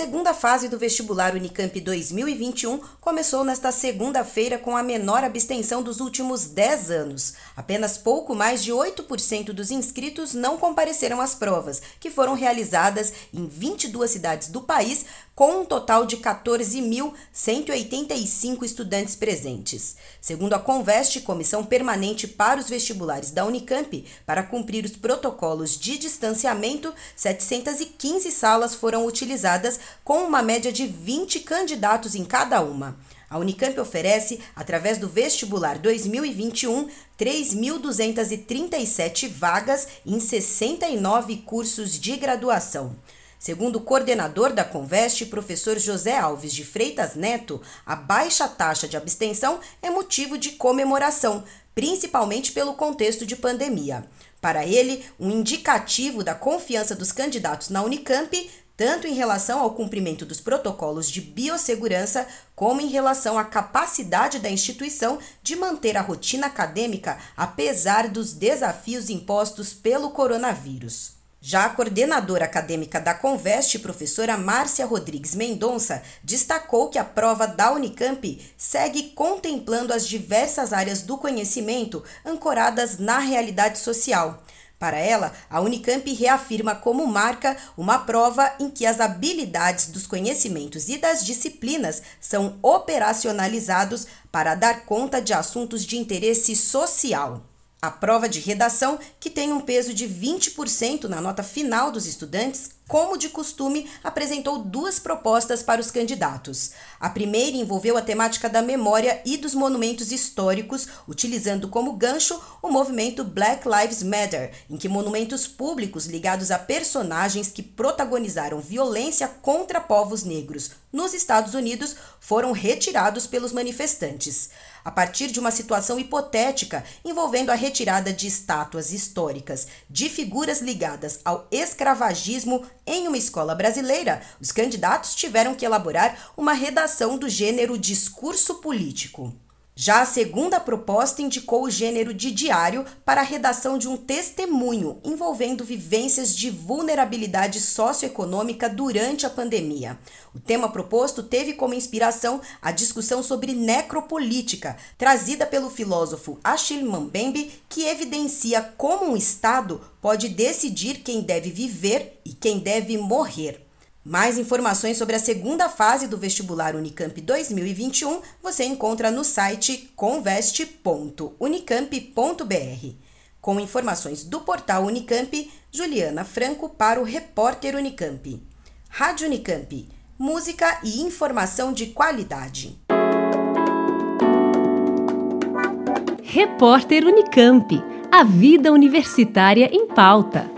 Segunda fase do vestibular Unicamp 2021 começou nesta segunda-feira com a menor abstenção dos últimos 10 anos. Apenas pouco mais de 8% dos inscritos não compareceram às provas, que foram realizadas em 22 cidades do país, com um total de 14.185 estudantes presentes. Segundo a Conveste, Comissão Permanente para os Vestibulares da Unicamp, para cumprir os protocolos de distanciamento, 715 salas foram utilizadas, com uma média de 20 candidatos em cada uma. A Unicamp oferece, através do vestibular 2021, 3.237 vagas em 69 cursos de graduação. Segundo o coordenador da Conveste, professor José Alves de Freitas Neto, a baixa taxa de abstenção é motivo de comemoração, principalmente pelo contexto de pandemia. Para ele, um indicativo da confiança dos candidatos na Unicamp, tanto em relação ao cumprimento dos protocolos de biossegurança, como em relação à capacidade da instituição de manter a rotina acadêmica apesar dos desafios impostos pelo coronavírus. Já a coordenadora acadêmica da Conveste, professora Márcia Rodrigues Mendonça, destacou que a prova da Unicamp segue contemplando as diversas áreas do conhecimento ancoradas na realidade social. Para ela, a Unicamp reafirma como marca uma prova em que as habilidades dos conhecimentos e das disciplinas são operacionalizados para dar conta de assuntos de interesse social. A prova de redação, que tem um peso de 20% na nota final dos estudantes, como de costume, apresentou duas propostas para os candidatos. A primeira envolveu a temática da memória e dos monumentos históricos, utilizando como gancho o movimento Black Lives Matter, em que monumentos públicos ligados a personagens que protagonizaram violência contra povos negros nos Estados Unidos foram retirados pelos manifestantes a partir de uma situação hipotética envolvendo a retirada de estátuas históricas de figuras ligadas ao escravagismo em uma escola brasileira, os candidatos tiveram que elaborar uma redação do gênero discurso político. Já a segunda proposta indicou o gênero de diário para a redação de um testemunho envolvendo vivências de vulnerabilidade socioeconômica durante a pandemia. O tema proposto teve como inspiração a discussão sobre necropolítica, trazida pelo filósofo Achille Mbembe, que evidencia como um Estado pode decidir quem deve viver e quem deve morrer. Mais informações sobre a segunda fase do vestibular Unicamp 2021 você encontra no site conveste.unicamp.br. Com informações do portal Unicamp, Juliana Franco para o repórter Unicamp. Rádio Unicamp, música e informação de qualidade. Repórter Unicamp, a vida universitária em pauta.